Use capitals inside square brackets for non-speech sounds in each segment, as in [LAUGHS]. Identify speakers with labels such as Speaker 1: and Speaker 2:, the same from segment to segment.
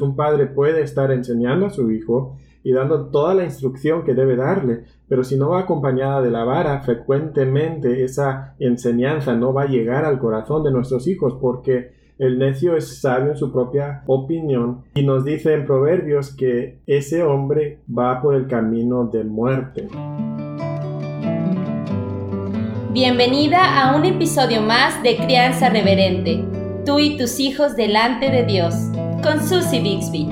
Speaker 1: Un padre puede estar enseñando a su hijo y dando toda la instrucción que debe darle, pero si no va acompañada de la vara, frecuentemente esa enseñanza no va a llegar al corazón de nuestros hijos porque el necio es sabio en su propia opinión y nos dice en Proverbios que ese hombre va por el camino de muerte.
Speaker 2: Bienvenida a un episodio más de Crianza Reverente, tú y tus hijos delante de Dios con Susie Bixby.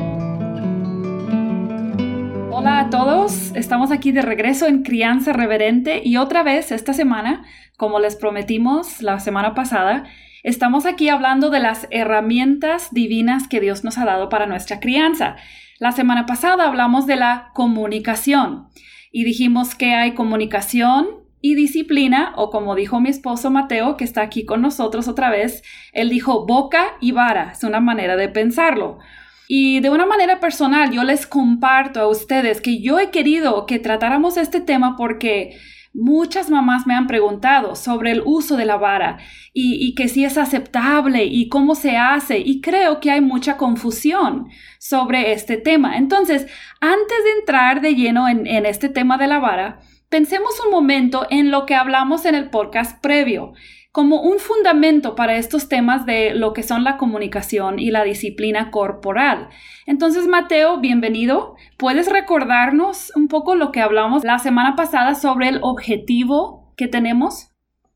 Speaker 3: Hola a todos, estamos aquí de regreso en Crianza Reverente y otra vez esta semana, como les prometimos la semana pasada, estamos aquí hablando de las herramientas divinas que Dios nos ha dado para nuestra crianza. La semana pasada hablamos de la comunicación y dijimos que hay comunicación y disciplina, o como dijo mi esposo Mateo, que está aquí con nosotros otra vez, él dijo boca y vara, es una manera de pensarlo. Y de una manera personal, yo les comparto a ustedes que yo he querido que tratáramos este tema porque muchas mamás me han preguntado sobre el uso de la vara y, que si es aceptable y cómo se hace y creo que hay mucha confusión sobre este tema. Entonces, antes de entrar de lleno en este tema de la vara, Pensemos un momento en lo que hablamos en el podcast previo, como un fundamento para estos temas de lo que son la comunicación y la disciplina corporal. Entonces, Mateo, bienvenido. ¿Puedes recordarnos un poco lo que hablamos la semana pasada sobre el objetivo que tenemos?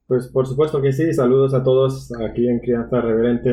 Speaker 1: Pues por supuesto que sí. Saludos a todos aquí en Crianza Reverente.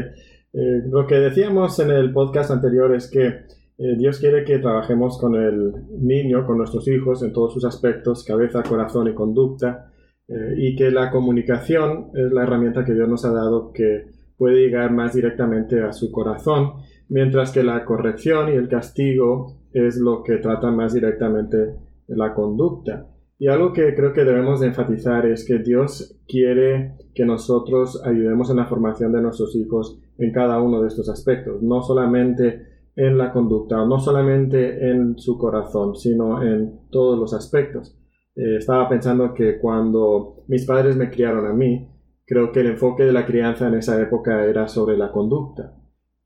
Speaker 1: Eh, lo que decíamos en el podcast anterior es que eh, Dios quiere que trabajemos con el niño, con nuestros hijos, en todos sus aspectos, cabeza, corazón y conducta, eh, y que la comunicación es la herramienta que Dios nos ha dado que puede llegar más directamente a su corazón, mientras que la corrección y el castigo es lo que trata más directamente la conducta. Y algo que creo que debemos de enfatizar es que Dios quiere que nosotros ayudemos en la formación de nuestros hijos en cada uno de estos aspectos, no solamente en la conducta, no solamente en su corazón, sino en todos los aspectos. Eh, estaba pensando que cuando mis padres me criaron a mí, creo que el enfoque de la crianza en esa época era sobre la conducta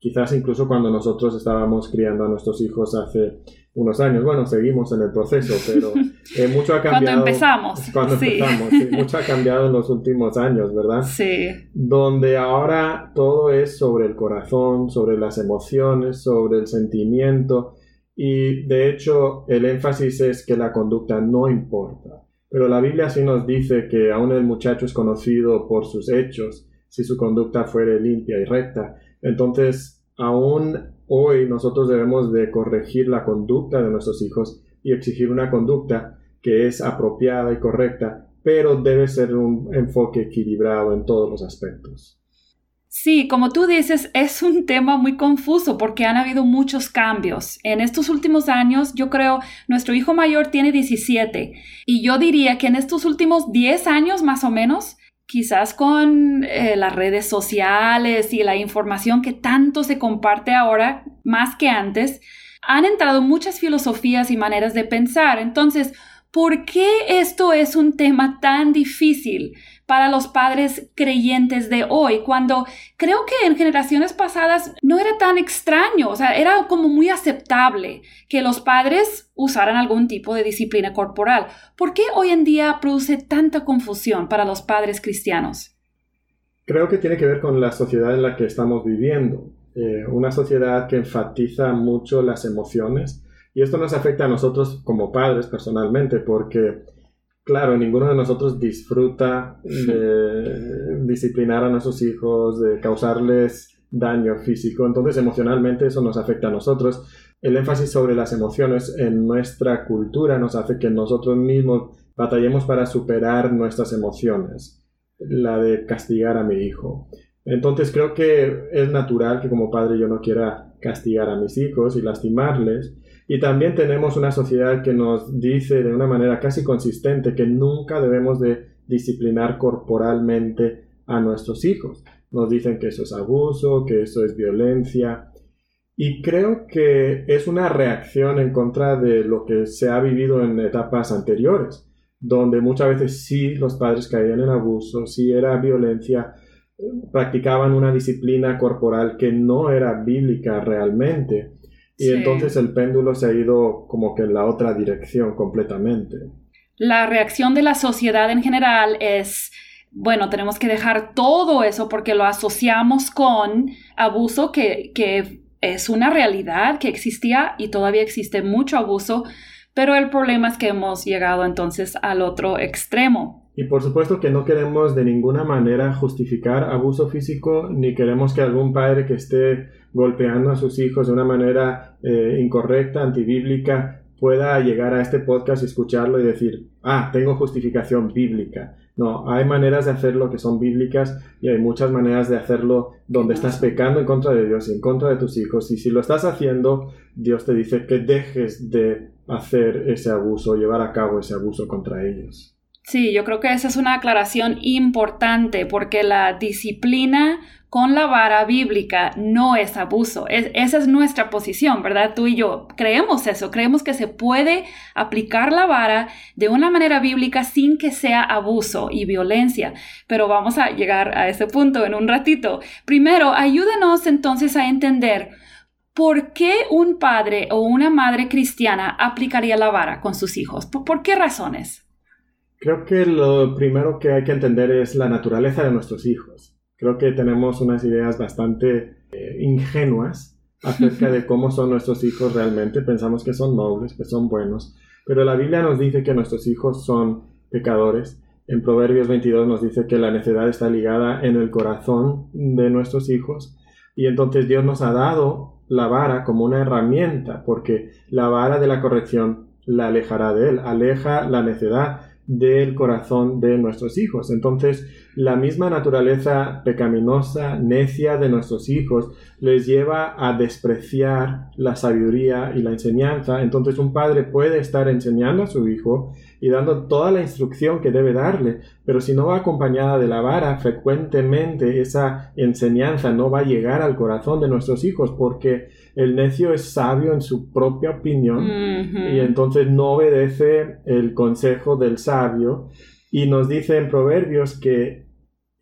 Speaker 1: quizás incluso cuando nosotros estábamos criando a nuestros hijos hace unos años. Bueno, seguimos en el proceso, pero [LAUGHS] eh, mucho ha cambiado.
Speaker 3: Cuando empezamos.
Speaker 1: Cuando empezamos, mucho ha cambiado en los últimos años, ¿verdad?
Speaker 3: Sí.
Speaker 1: Donde ahora todo es sobre el corazón, sobre las emociones, sobre el sentimiento. Y de hecho, el énfasis es que la conducta no importa. Pero la Biblia sí nos dice que aún el muchacho es conocido por sus hechos, si su conducta fuere limpia y recta. Entonces, aún hoy nosotros debemos de corregir la conducta de nuestros hijos y exigir una conducta que es apropiada y correcta, pero debe ser un enfoque equilibrado en todos los aspectos.
Speaker 3: Sí, como tú dices, es un tema muy confuso porque han habido muchos cambios. En estos últimos años, yo creo, nuestro hijo mayor tiene 17 y yo diría que en estos últimos 10 años más o menos, quizás con eh, las redes sociales y la información que tanto se comparte ahora, más que antes, han entrado muchas filosofías y maneras de pensar. Entonces, ¿por qué esto es un tema tan difícil? Para los padres creyentes de hoy, cuando creo que en generaciones pasadas no era tan extraño, o sea, era como muy aceptable que los padres usaran algún tipo de disciplina corporal. ¿Por qué hoy en día produce tanta confusión para los padres cristianos?
Speaker 1: Creo que tiene que ver con la sociedad en la que estamos viviendo, eh, una sociedad que enfatiza mucho las emociones y esto nos afecta a nosotros como padres personalmente porque Claro, ninguno de nosotros disfruta de disciplinar a nuestros hijos, de causarles daño físico, entonces emocionalmente eso nos afecta a nosotros. El énfasis sobre las emociones en nuestra cultura nos hace que nosotros mismos batallemos para superar nuestras emociones, la de castigar a mi hijo. Entonces creo que es natural que como padre yo no quiera castigar a mis hijos y lastimarles, y también tenemos una sociedad que nos dice de una manera casi consistente que nunca debemos de disciplinar corporalmente a nuestros hijos. Nos dicen que eso es abuso, que eso es violencia. Y creo que es una reacción en contra de lo que se ha vivido en etapas anteriores, donde muchas veces sí los padres caían en abuso, sí era violencia, practicaban una disciplina corporal que no era bíblica realmente. Y entonces el péndulo se ha ido como que en la otra dirección completamente.
Speaker 3: La reacción de la sociedad en general es, bueno, tenemos que dejar todo eso porque lo asociamos con abuso que, que es una realidad que existía y todavía existe mucho abuso, pero el problema es que hemos llegado entonces al otro extremo.
Speaker 1: Y por supuesto que no queremos de ninguna manera justificar abuso físico, ni queremos que algún padre que esté golpeando a sus hijos de una manera eh, incorrecta, antibíblica, pueda llegar a este podcast y escucharlo y decir, ah, tengo justificación bíblica. No, hay maneras de hacerlo que son bíblicas y hay muchas maneras de hacerlo donde estás pecando en contra de Dios y en contra de tus hijos. Y si lo estás haciendo, Dios te dice que dejes de hacer ese abuso, llevar a cabo ese abuso contra ellos.
Speaker 3: Sí, yo creo que esa es una aclaración importante porque la disciplina con la vara bíblica no es abuso. esa es nuestra posición, ¿verdad? Tú y yo creemos eso, creemos que se puede aplicar la vara de una manera bíblica sin que sea abuso y violencia. Pero vamos a llegar a ese punto en un ratito. Primero, ayúdanos entonces a entender ¿Por qué un padre o una madre cristiana aplicaría la vara con sus hijos? ¿Por, qué razones?
Speaker 1: Creo que lo primero que hay que entender es la naturaleza de nuestros hijos. Creo que tenemos unas ideas bastante eh, ingenuas [LAUGHS] acerca de cómo son nuestros hijos realmente. Pensamos que son nobles, que son buenos, pero la Biblia nos dice que nuestros hijos son pecadores. En Proverbios 22 nos dice que la necedad está ligada en el corazón de nuestros hijos y entonces Dios nos ha dado la vara como una herramienta porque la vara de la corrección la alejará de él, aleja la necedad del corazón de nuestros hijos. Entonces, la misma naturaleza pecaminosa, necia de nuestros hijos les lleva a despreciar la sabiduría y la enseñanza. Entonces, un padre puede estar enseñando a su hijo y dando toda la instrucción que debe darle, pero si no va acompañada de la vara, frecuentemente esa enseñanza no va a llegar al corazón de nuestros hijos porque el necio es sabio en su propia opinión y entonces no obedece el consejo del sabio y nos dice en Proverbios que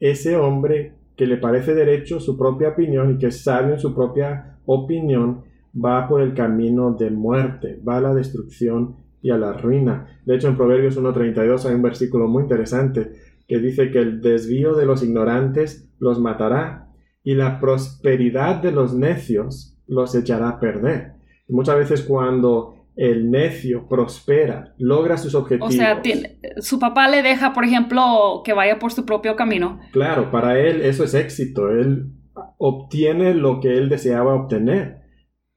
Speaker 1: ese hombre que le parece derecho su propia opinión y que es sabio en su propia opinión va por el camino de muerte, va a la destrucción y a la ruina. De hecho, en Proverbios 1.32 hay un versículo muy interesante que dice que el desvío de los ignorantes los matará y la prosperidad de los necios los echará a perder. muchas veces cuando el necio prospera, logra sus objetivos.
Speaker 3: O sea, su papá le deja, por ejemplo, que vaya por su propio camino.
Speaker 1: Claro, para él eso es éxito. Él obtiene lo que él deseaba obtener.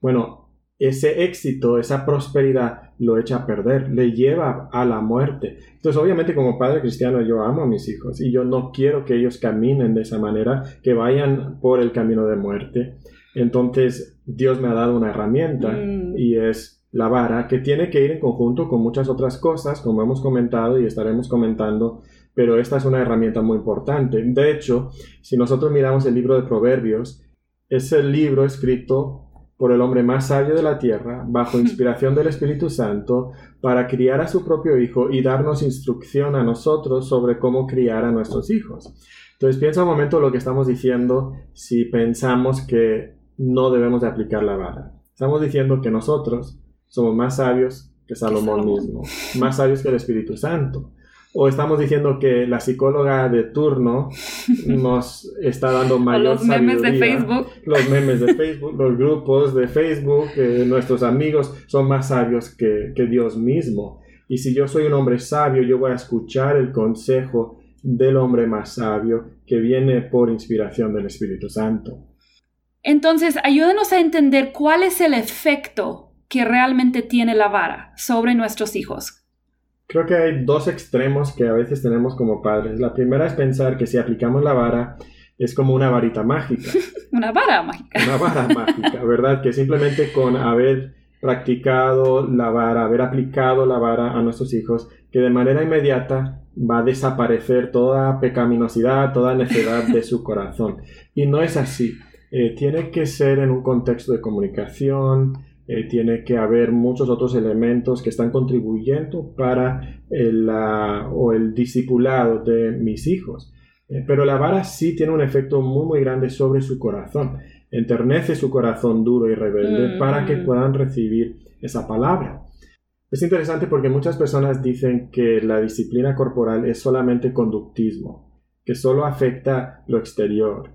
Speaker 1: Bueno, ese éxito, esa prosperidad, lo echa a perder, le lleva a la muerte. Entonces, obviamente, como padre cristiano, yo amo a mis hijos y yo no quiero que ellos caminen de esa manera, que vayan por el camino de muerte. Entonces, Dios me ha dado una herramienta mm. y es la vara, que tiene que ir en conjunto con muchas otras cosas, como hemos comentado y estaremos comentando, pero esta es una herramienta muy importante. De hecho, si nosotros miramos el libro de Proverbios, es el libro escrito por el hombre más sabio de la tierra, bajo [LAUGHS] inspiración del Espíritu Santo, para criar a su propio hijo y darnos instrucción a nosotros sobre cómo criar a nuestros hijos. Entonces piensa un momento lo que estamos diciendo si pensamos que no debemos de aplicar la vara. Estamos diciendo que nosotros somos más sabios que Salomón, mismo, más sabios que el Espíritu Santo. O estamos diciendo que la psicóloga de turno nos está dando [LAUGHS] mayor
Speaker 3: los memes de Facebook.
Speaker 1: Los memes de Facebook, los grupos de Facebook, eh, nuestros amigos son más sabios que, que Dios mismo. Y si yo soy un hombre sabio, yo voy a escuchar el consejo del hombre más sabio que viene por inspiración del Espíritu Santo.
Speaker 3: Entonces, ayúdenos a entender cuál es el efecto que realmente tiene la vara sobre nuestros hijos?
Speaker 1: Creo que hay dos extremos que a veces tenemos como padres. La primera es pensar que si aplicamos la vara es como una varita mágica. [LAUGHS]
Speaker 3: una vara mágica.
Speaker 1: Una vara mágica, ¿verdad? Que simplemente con haber practicado la vara, haber aplicado la vara a nuestros hijos, que de manera inmediata va a desaparecer toda pecaminosidad, toda necedad de su corazón. Y no es así. Eh, tiene que ser en un contexto de comunicación, eh, tiene que haber muchos otros elementos que están contribuyendo para el, o el discipulado de mis hijos. Eh, pero la vara sí tiene un efecto muy muy grande sobre su corazón. enternece su corazón duro y rebelde para que puedan recibir esa palabra. Es interesante porque muchas personas dicen que la disciplina corporal es solamente conductismo, que solo afecta lo exterior,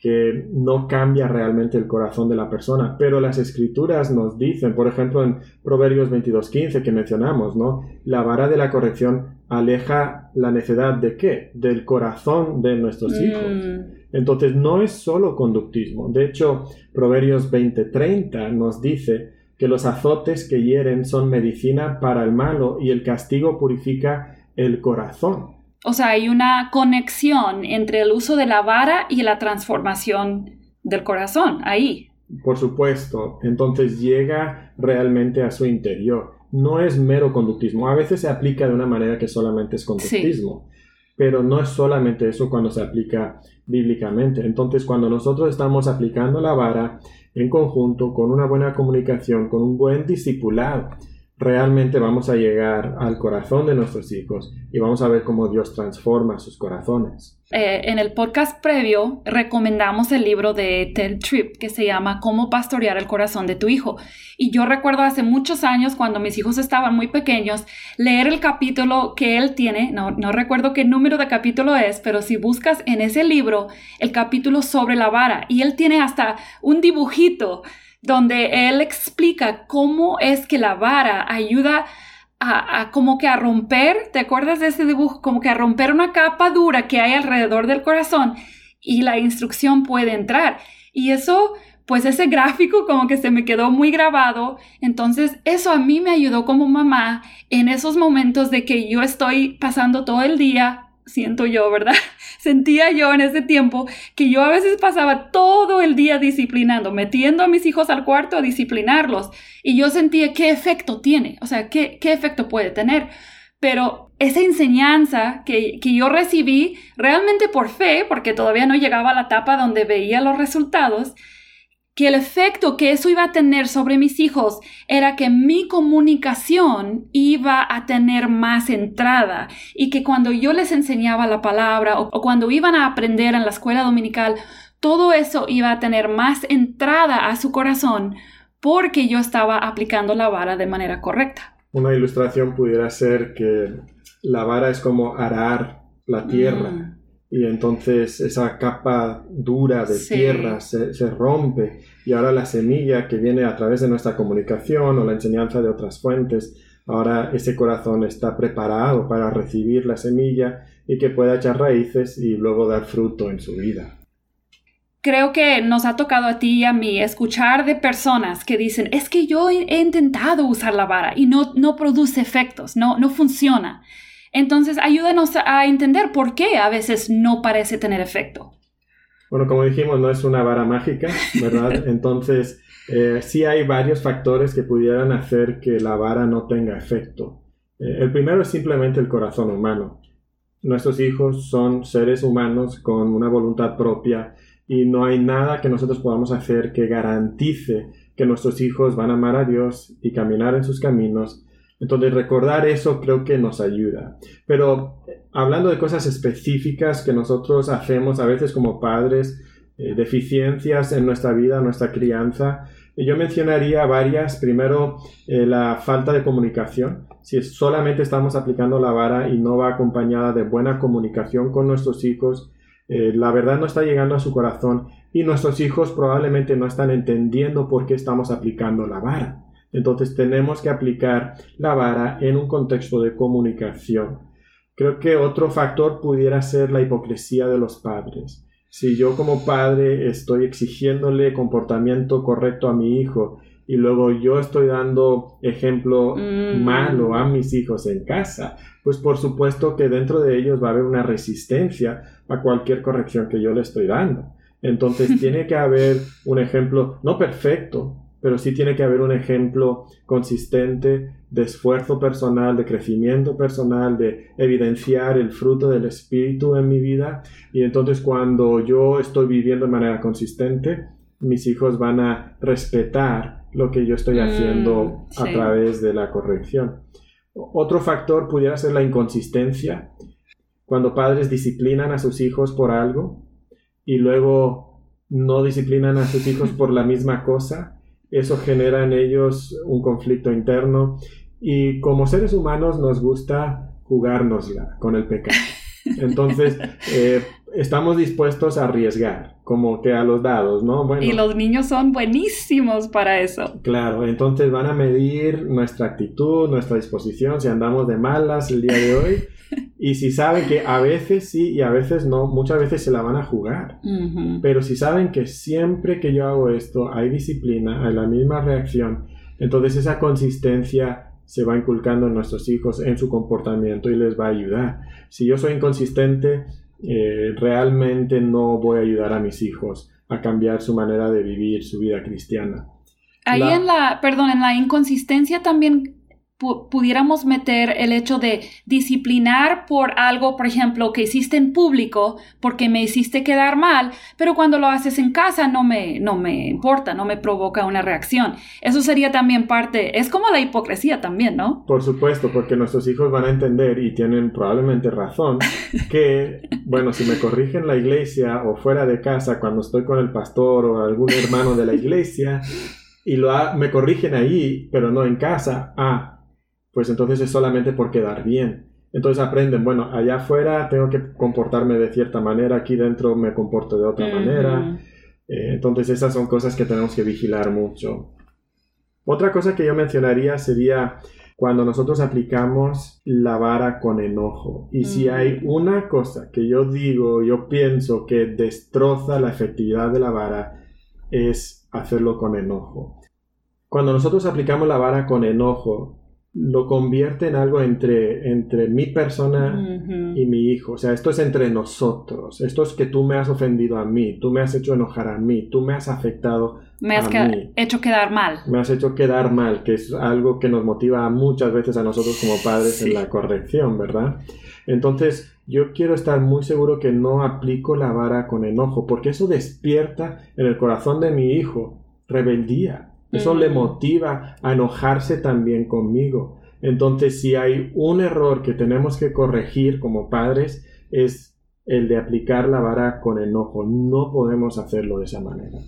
Speaker 1: que no cambia realmente el corazón de la persona, pero las escrituras nos dicen, por ejemplo en Proverbios 22:15 que mencionamos, ¿no? La vara de la corrección aleja la necedad de qué? Del corazón de nuestros mm. hijos. Entonces no es solo conductismo. De hecho, Proverbios 20:30 nos dice que los azotes que hieren son medicina para el malo y el castigo purifica el corazón.
Speaker 3: O sea, hay una conexión entre el uso de la vara y la transformación del corazón, ahí.
Speaker 1: Por supuesto, entonces llega realmente a su interior. No es mero conductismo. A veces se aplica de una manera que solamente es conductismo, pero no es solamente eso cuando se aplica bíblicamente. Entonces, cuando nosotros estamos aplicando la vara, en conjunto, con una buena comunicación, con un buen discipulado, realmente vamos a llegar al corazón de nuestros hijos y vamos a ver cómo Dios transforma sus corazones.
Speaker 3: Eh, en el podcast previo recomendamos el libro de Ted Tripp que se llama Cómo pastorear el corazón de tu hijo. Y yo recuerdo hace muchos años, cuando mis hijos estaban muy pequeños, leer el capítulo que él tiene, no, no recuerdo qué número de capítulo es, pero si buscas en ese libro el capítulo sobre la vara, y él tiene hasta un dibujito donde él explica cómo es que la vara ayuda a, como que a romper, ¿te acuerdas de ese dibujo? Como que a romper una capa dura que hay alrededor del corazón y la instrucción puede entrar. Y eso, pues ese gráfico como que se me quedó muy grabado. Entonces, eso a mí me ayudó como mamá en esos momentos de que yo estoy pasando todo el día siento yo, ¿verdad? [LAUGHS] Sentía yo en ese tiempo que yo a veces pasaba todo el día disciplinando, metiendo a mis hijos al cuarto a disciplinarlos. Y yo sentía qué efecto tiene, o sea, qué, qué efecto puede tener. Pero esa enseñanza que, que yo recibí realmente por fe, porque todavía no llegaba a la etapa donde veía los resultados, que el efecto que eso iba a tener sobre mis hijos era que mi comunicación iba a tener más entrada y que cuando yo les enseñaba la palabra o, cuando iban a aprender en la escuela dominical, todo eso iba a tener más entrada a su corazón porque yo estaba aplicando la vara de manera correcta.
Speaker 1: Una ilustración pudiera ser que la vara es como arar la tierra. Mm y entonces esa capa dura de tierra se, se, rompe y ahora la semilla que viene a través de nuestra comunicación o la enseñanza de otras fuentes, ahora ese corazón está preparado para recibir la semilla y que pueda echar raíces y luego dar fruto en su vida.
Speaker 3: Creo que nos ha tocado a ti y a mí escuchar de personas que dicen, es que yo he intentado usar la vara y no, no produce efectos, no, no funciona. Entonces, ayúdanos a entender por qué a veces no parece tener efecto.
Speaker 1: Bueno, como dijimos, no es una vara mágica, ¿verdad? [LAUGHS] Entonces, eh, sí hay varios factores que pudieran hacer que la vara no tenga efecto. Eh, el primero es simplemente el corazón humano. Nuestros hijos son seres humanos con una voluntad propia y no hay nada que nosotros podamos hacer que garantice que nuestros hijos van a amar a Dios y caminar en sus caminos entonces recordar eso creo que nos ayuda. Pero hablando de cosas específicas que nosotros hacemos a veces como padres, eh, deficiencias en nuestra vida, nuestra crianza, yo mencionaría varias. Primero, eh, la falta de comunicación. Si solamente estamos aplicando la vara y no va acompañada de buena comunicación con nuestros hijos, eh, la verdad no está llegando a su corazón y nuestros hijos probablemente no están entendiendo por qué estamos aplicando la vara. Entonces tenemos que aplicar la vara en un contexto de comunicación. Creo que otro factor pudiera ser la hipocresía de los padres. Si yo como padre estoy exigiéndole comportamiento correcto a mi hijo y luego yo estoy dando ejemplo mm. malo a mis hijos en casa, pues por supuesto que dentro de ellos va a haber una resistencia a cualquier corrección que yo le estoy dando. Entonces [LAUGHS] tiene que haber un ejemplo, no perfecto, pero sí tiene que haber un ejemplo consistente de esfuerzo personal, de crecimiento personal, de evidenciar el fruto del Espíritu en mi vida. Y entonces cuando yo estoy viviendo de manera consistente, mis hijos van a respetar lo que yo estoy mm, haciendo a través de la corrección. Otro factor pudiera ser la inconsistencia. Cuando padres disciplinan a sus hijos por algo y luego no disciplinan a sus hijos por la misma cosa, eso genera en ellos un conflicto interno y como seres humanos nos gusta jugárnosla con el pecado. [LAUGHS] Entonces, eh, estamos dispuestos a arriesgar, como que a los dados, ¿no?
Speaker 3: y los niños son buenísimos para eso.
Speaker 1: Claro, entonces van a medir nuestra actitud, nuestra disposición, si andamos de malas el día de hoy. [LAUGHS] Y si saben que a veces sí y a veces no, muchas veces se la van a jugar. Pero si saben que siempre que yo hago esto hay disciplina, hay la misma reacción, entonces esa consistencia se va inculcando en nuestros hijos en su comportamiento y les va a ayudar. Si yo soy inconsistente, eh, realmente no voy a ayudar a mis hijos a cambiar su manera de vivir su vida cristiana.
Speaker 3: Ahí en la, perdón, en la inconsistencia también pudiéramos meter el hecho de disciplinar por algo, por ejemplo, que hiciste en público porque me hiciste quedar mal, pero cuando lo haces en casa no me, no me importa, no me provoca una reacción. Eso sería también parte, es como la hipocresía también, ¿no?
Speaker 1: Por supuesto, porque nuestros hijos van a entender y tienen probablemente razón [LAUGHS] que, bueno, si me corrigen la iglesia o fuera de casa cuando estoy con el pastor o algún hermano de la iglesia, y lo me corrigen ahí, pero no en casa, ah, pues entonces es solamente por quedar bien. Entonces aprenden, bueno, allá afuera tengo que comportarme de cierta manera, aquí dentro me comporto de otra manera. Eh, entonces esas son cosas que tenemos que vigilar mucho. Otra cosa que yo mencionaría sería cuando nosotros aplicamos la vara con enojo. Y si hay una cosa que yo digo, yo pienso que destroza la efectividad de la vara, es hacerlo con enojo. Cuando nosotros aplicamos la vara con enojo, lo convierte en algo entre, entre mi persona y mi hijo. O sea, esto es entre nosotros. Esto es que tú me has ofendido a mí, tú me has hecho enojar a mí, tú me has afectado.
Speaker 3: Me has hecho quedar mal.
Speaker 1: Me has hecho quedar mal, que es algo que nos motiva muchas veces a nosotros como padres en la corrección, ¿verdad? Entonces, yo quiero estar muy seguro que no aplico la vara con enojo, porque eso despierta en el corazón de mi hijo rebeldía eso le motiva a enojarse también conmigo. Entonces, si hay un error que tenemos que corregir como padres, es el de aplicar la vara con enojo. No podemos hacerlo de esa manera.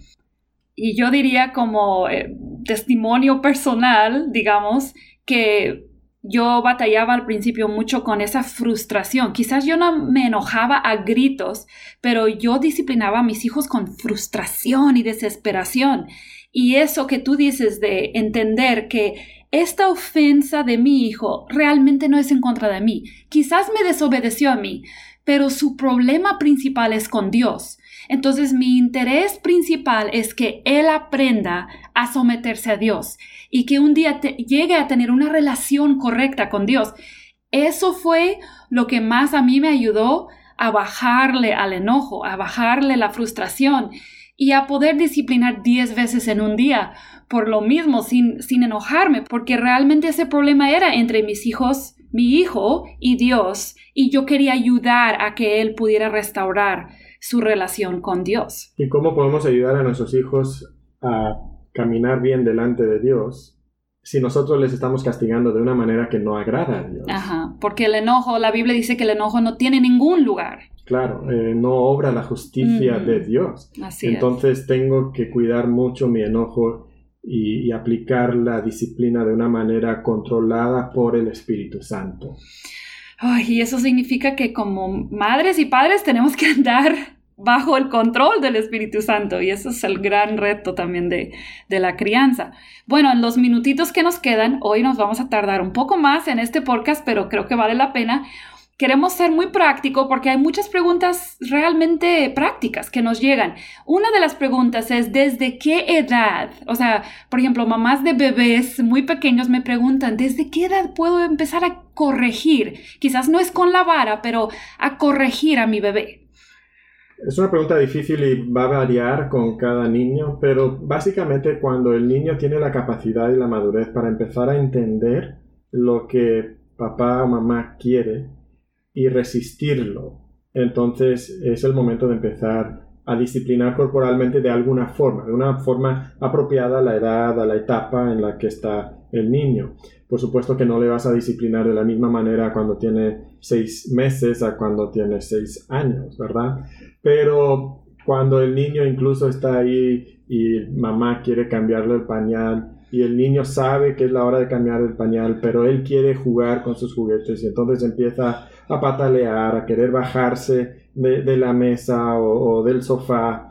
Speaker 3: Y yo diría como eh, testimonio personal, digamos, que yo batallaba al principio mucho con esa frustración. Quizás yo no me enojaba a gritos, pero yo disciplinaba a mis hijos con frustración y desesperación. Y eso que tú dices de entender que esta ofensa de mi hijo realmente no es en contra de mí. Quizás me desobedeció a mí, pero su problema principal es con Dios. Entonces mi interés principal es que él aprenda a someterse a Dios y que un día llegue a tener una relación correcta con Dios. Eso fue lo que más a mí me ayudó a bajarle al enojo, a bajarle la frustración y a poder disciplinar diez veces en un día por lo mismo, sin, sin enojarme, porque realmente ese problema era entre mis hijos, mi hijo y Dios, y yo quería ayudar a que él pudiera restaurar su relación con Dios.
Speaker 1: ¿Y cómo podemos ayudar a nuestros hijos a caminar bien delante de Dios si nosotros les estamos castigando de una manera que no agrada a Dios?
Speaker 3: Ajá, porque el enojo, la Biblia dice que el enojo no tiene ningún lugar.
Speaker 1: Claro, eh, no obra la justicia de Dios. Entonces tengo que cuidar mucho mi enojo y, aplicar la disciplina de una manera controlada por el Espíritu Santo.
Speaker 3: y eso significa que como madres y padres tenemos que andar bajo el control del Espíritu Santo y eso es el gran reto también de, de, la crianza. Bueno, en los minutitos que nos quedan, hoy nos vamos a tardar un poco más en este podcast, pero creo que vale la pena queremos ser muy práctico porque hay muchas preguntas realmente prácticas que nos llegan. Una de las preguntas es, ¿desde qué edad? O sea, por ejemplo, mamás de bebés muy pequeños me preguntan, ¿desde qué edad puedo empezar a corregir? Quizás no es con la vara, pero a corregir a mi bebé.
Speaker 1: Es una pregunta difícil y va a variar con cada niño, pero básicamente cuando el niño tiene la capacidad y la madurez para empezar a entender lo que papá o mamá quiere, y resistirlo. Entonces es el momento de empezar a disciplinar corporalmente de alguna forma, de una forma apropiada a la edad, a la etapa en la que está el niño. Por supuesto que no le vas a disciplinar de la misma manera cuando tiene seis meses a cuando tiene seis años, ¿verdad? Pero cuando el niño incluso está ahí y mamá quiere cambiarle el pañal y el niño sabe que es la hora de cambiar el pañal, pero él quiere jugar con sus juguetes y entonces empieza a patalear, a querer bajarse de, la mesa o, del sofá.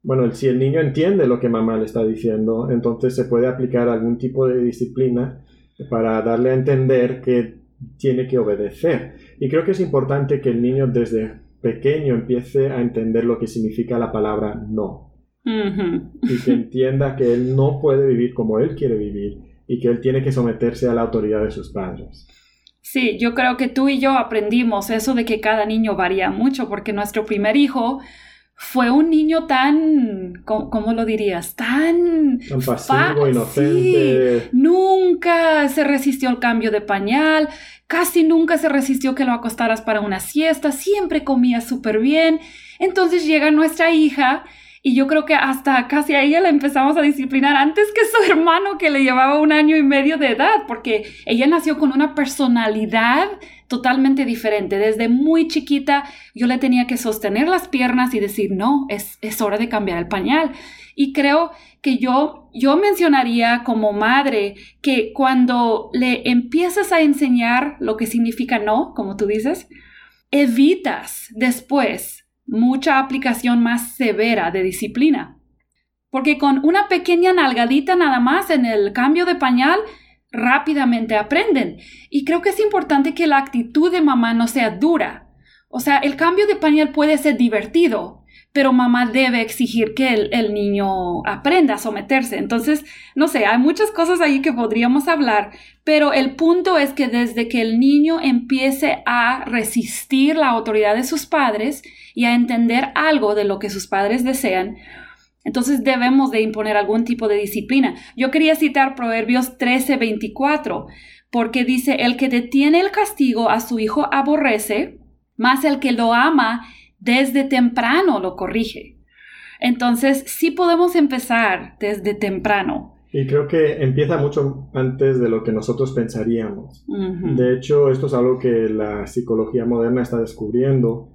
Speaker 1: Bueno, si el niño entiende lo que mamá le está diciendo, entonces se puede aplicar algún tipo de disciplina para darle a entender que tiene que obedecer. Y creo que es importante que el niño desde pequeño empiece a entender lo que significa la palabra no. Y que [LAUGHS] entienda que él no puede vivir como él quiere vivir y que él tiene que someterse a la autoridad de sus padres.
Speaker 3: Sí, yo creo que tú y yo aprendimos eso de que cada niño varía mucho, porque nuestro primer hijo fue un niño tan, ¿cómo, lo dirías? Tan,
Speaker 1: tan pasivo, inocente.
Speaker 3: nunca se resistió al cambio de pañal, casi nunca se resistió que lo acostaras para una siesta, siempre comía súper bien. Entonces llega nuestra hija y yo creo que hasta casi a ella la empezamos a disciplinar antes que su [LAUGHS] hermano que le llevaba un año y medio de edad, porque ella nació con una personalidad totalmente diferente. Desde muy chiquita yo le tenía que sostener las piernas y decir, no, es, es hora de cambiar el pañal. Y creo que yo, yo mencionaría como madre que cuando le empiezas a enseñar lo que significa no, como tú dices, evitas después mucha aplicación más severa de disciplina. Porque con una pequeña nalgadita nada más en el cambio de pañal, rápidamente aprenden. Y creo que es importante que la actitud de mamá no sea dura. O sea, el cambio de pañal puede ser divertido, pero mamá debe exigir que el, niño aprenda a someterse. Entonces, no sé, hay muchas cosas ahí que podríamos hablar, pero el punto es que desde que el niño empiece a resistir la autoridad de sus padres y a entender algo de lo que sus padres desean, entonces debemos de imponer algún tipo de disciplina. Yo quería citar Proverbios 13:24, porque dice, el que detiene el castigo a su hijo aborrece, más el que lo ama desde temprano lo corrige. Entonces, sí podemos empezar desde temprano.
Speaker 1: Y creo que empieza mucho antes de lo que nosotros pensaríamos. De hecho, esto es algo que la psicología moderna está descubriendo,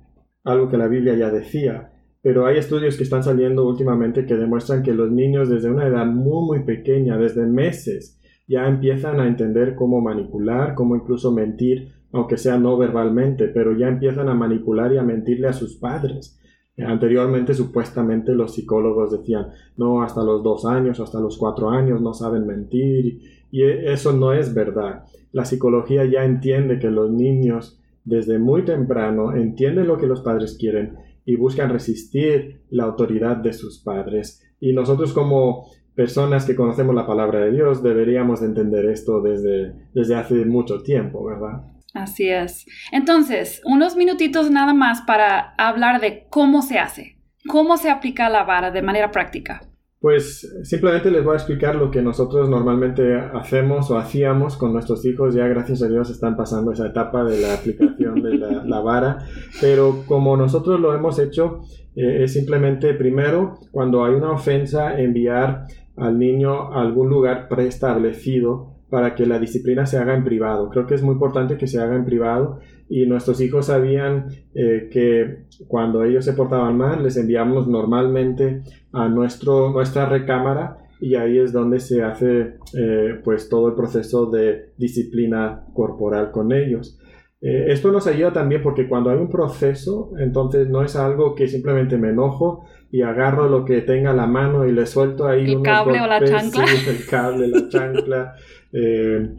Speaker 1: algo que la Biblia ya decía. Pero hay estudios que están saliendo últimamente que demuestran que los niños desde una edad muy, muy pequeña, desde meses, ya empiezan a entender cómo manipular, cómo incluso mentir aunque sea no verbalmente, pero ya empiezan a manipular y a mentirle a sus padres. Anteriormente supuestamente los psicólogos decían, no, hasta los dos años, hasta los cuatro años no saben mentir y eso no es verdad. La psicología ya entiende que los niños desde muy temprano entienden lo que los padres quieren y buscan resistir la autoridad de sus padres. Y nosotros como personas que conocemos la palabra de Dios deberíamos entender esto desde, desde hace mucho tiempo, ¿verdad?
Speaker 3: Así es. Entonces, unos minutitos nada más para hablar de cómo se hace, cómo se aplica la vara de manera práctica.
Speaker 1: Pues simplemente les voy a explicar lo que nosotros normalmente hacemos o hacíamos con nuestros hijos. Ya gracias a Dios están pasando esa etapa de la aplicación de la, [LAUGHS] vara. Pero como nosotros lo hemos hecho, eh, es simplemente primero, cuando hay una ofensa, enviar al niño a algún lugar preestablecido para que la disciplina se haga en privado. Creo que es muy importante que se haga en privado y nuestros hijos sabían eh, que cuando ellos se portaban mal les enviamos normalmente a nuestro, nuestra recámara y ahí es donde se hace eh, pues todo el proceso de disciplina corporal con ellos. Eh, esto nos ayuda también porque cuando hay un proceso, entonces no es algo que simplemente me enojo y agarro lo que tenga a la mano y le suelto ahí
Speaker 3: el cable o la [LAUGHS] chancla.
Speaker 1: el cable, la chancla. [LAUGHS] Eh,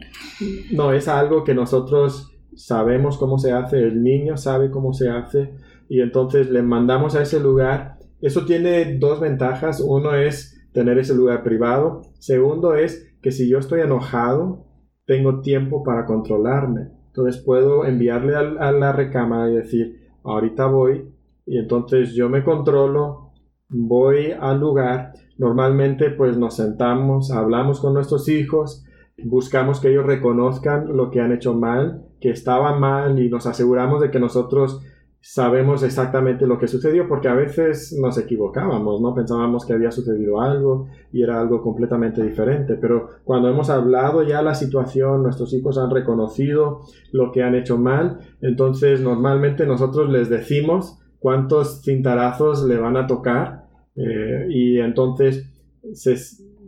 Speaker 1: no, es algo que nosotros sabemos cómo se hace, el niño sabe cómo se hace y entonces le mandamos a ese lugar. Eso tiene dos ventajas. Uno es tener ese lugar privado. Segundo es que si yo estoy enojado, tengo tiempo para controlarme entonces puedo enviarle a, la recámara y decir, ahorita voy, y entonces yo me controlo, voy al lugar, normalmente pues nos sentamos, hablamos con nuestros hijos, buscamos que ellos reconozcan lo que han hecho mal, que estaba mal y nos aseguramos de que nosotros sabemos exactamente lo que sucedió porque a veces nos equivocábamos, ¿no? Pensábamos que había sucedido algo y era algo completamente diferente, pero cuando hemos hablado ya la situación, nuestros hijos han reconocido lo que han hecho mal, entonces normalmente nosotros les decimos cuántos cintarazos le van a tocar. Eh, y entonces,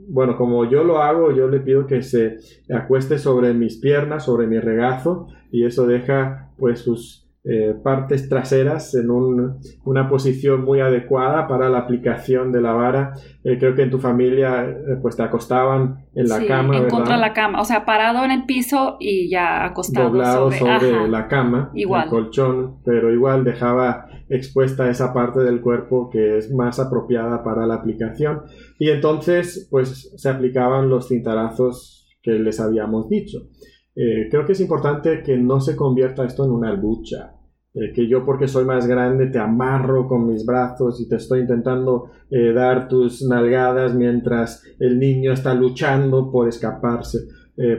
Speaker 1: bueno, como yo lo hago, yo le pido que se acueste sobre mis piernas, sobre mi regazo, y eso deja pues sus eh, partes traseras en una posición muy adecuada para la aplicación de la vara. Eh, creo que en tu familia eh, pues te acostaban en la cama.
Speaker 3: En contra la cama, o sea, parado en el piso y ya acostado
Speaker 1: Doblado sobre, la cama, igual. el colchón, pero igual dejaba expuesta esa parte del cuerpo que es más apropiada para la aplicación. Y entonces pues se aplicaban los cintarazos que les habíamos dicho. Eh, creo que es importante que no se convierta esto en una lucha. Eh, que yo porque soy más grande te amarro con mis brazos y te estoy intentando eh, dar tus nalgadas mientras el niño está luchando por escaparse.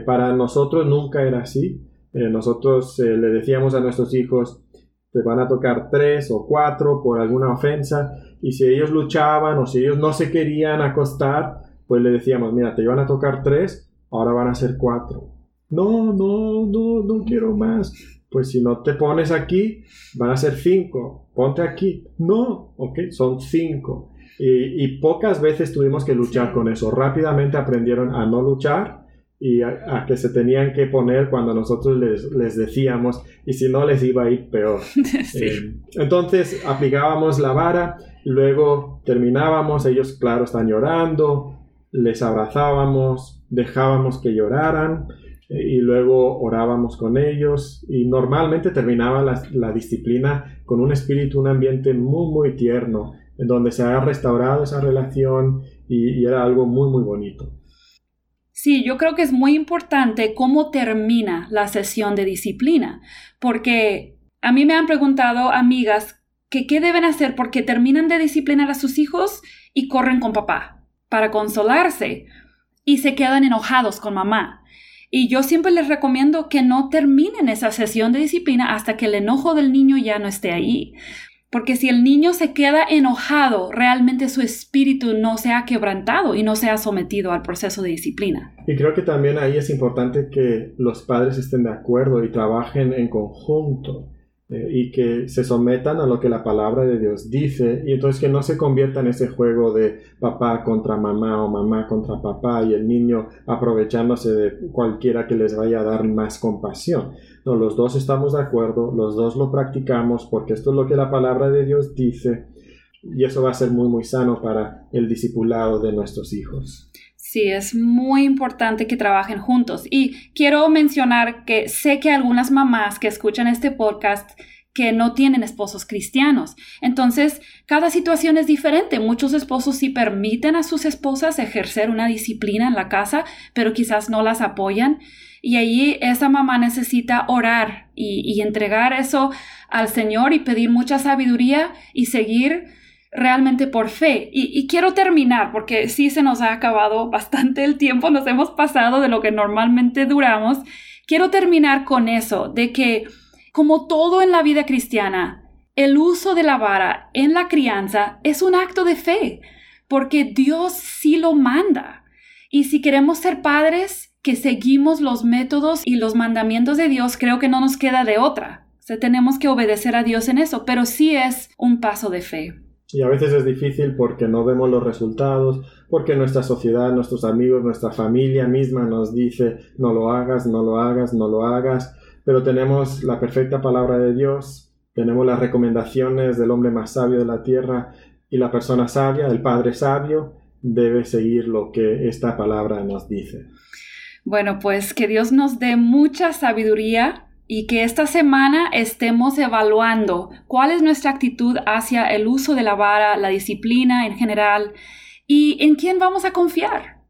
Speaker 1: para nosotros nunca era así. nosotros le decíamos a nuestros hijos, te van a tocar tres o cuatro por alguna ofensa y si ellos luchaban o si ellos no se querían acostar, pues le decíamos, mira, te iban a tocar tres, ahora van a ser cuatro no, no, no, no quiero más. Pues si no te pones aquí, van a ser cinco. Ponte aquí. No, ok, son cinco. Y, pocas veces tuvimos que luchar con eso. Rápidamente aprendieron a no luchar y a, que se tenían que poner cuando nosotros les, decíamos y si no les iba a ir peor. [LAUGHS] Eh, entonces aplicábamos la vara, luego terminábamos, ellos claro están llorando, les abrazábamos, dejábamos que lloraran y luego orábamos con ellos y normalmente terminaba la, disciplina con un espíritu, un ambiente muy, muy tierno, en donde se ha restaurado esa relación y, y era algo muy, muy bonito.
Speaker 3: Sí, yo creo que es muy importante cómo termina la sesión de disciplina, porque a mí me han preguntado amigas que qué deben hacer porque terminan de disciplinar a sus hijos y corren con papá para consolarse y se quedan enojados con mamá. Y yo siempre les recomiendo que no terminen esa sesión de disciplina hasta que el enojo del niño ya no esté ahí. Porque si el niño se queda enojado, realmente su espíritu no se ha quebrantado y no se ha sometido al proceso de disciplina.
Speaker 1: Y creo que también ahí es importante que los padres estén de acuerdo y trabajen en conjunto. Eh, y que se sometan a lo que la palabra de Dios dice y entonces que no se convierta en ese juego de papá contra mamá o mamá contra papá y el niño aprovechándose de cualquiera que les vaya a dar más compasión. No, los dos estamos de acuerdo, los dos lo practicamos porque esto es lo que la palabra de Dios dice y eso va a ser muy muy sano para el discipulado de nuestros hijos.
Speaker 3: Sí, es muy importante que trabajen juntos. Y quiero mencionar que sé que algunas mamás que escuchan este podcast que no tienen esposos cristianos. Entonces, cada situación es diferente. Muchos esposos sí permiten a sus esposas ejercer una disciplina en la casa, pero quizás no las apoyan. Y ahí esa mamá necesita orar y, y entregar eso al Señor y pedir mucha sabiduría y seguir realmente por fe. Y, quiero terminar porque sí se nos ha acabado bastante el tiempo, nos hemos pasado de lo que normalmente duramos. Quiero terminar con eso, de que como todo en la vida cristiana, el uso de la vara en la crianza es un acto de fe, porque Dios sí lo manda. Y si queremos ser padres que seguimos los métodos y los mandamientos de Dios, creo que no nos queda de otra. O tenemos que obedecer a Dios en eso, pero sí es un paso de fe.
Speaker 1: Y a veces es difícil porque no vemos los resultados, porque nuestra sociedad, nuestros amigos, nuestra familia misma nos dice no lo hagas, no lo hagas, no lo hagas, pero tenemos la perfecta palabra de Dios, tenemos las recomendaciones del hombre más sabio de la tierra y la persona sabia, el Padre sabio, debe seguir lo que esta palabra nos dice.
Speaker 3: Bueno, pues que Dios nos dé mucha sabiduría y que esta semana estemos evaluando cuál es nuestra actitud hacia el uso de la vara, la disciplina en general y en quién vamos a confiar.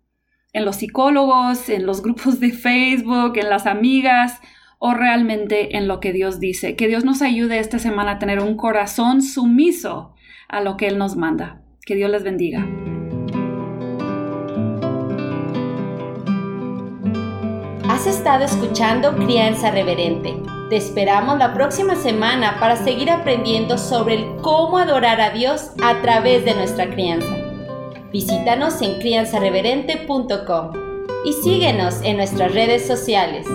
Speaker 3: En los psicólogos, en los grupos de Facebook, en las amigas o realmente en lo que Dios dice. Que Dios nos ayude esta semana a tener un corazón sumiso a lo que Él nos manda. Que Dios les bendiga.
Speaker 2: Has estado escuchando Crianza Reverente. Te esperamos la próxima semana para seguir aprendiendo sobre el cómo adorar a Dios a través de nuestra crianza. Visítanos en crianzareverente.com y síguenos en nuestras redes sociales.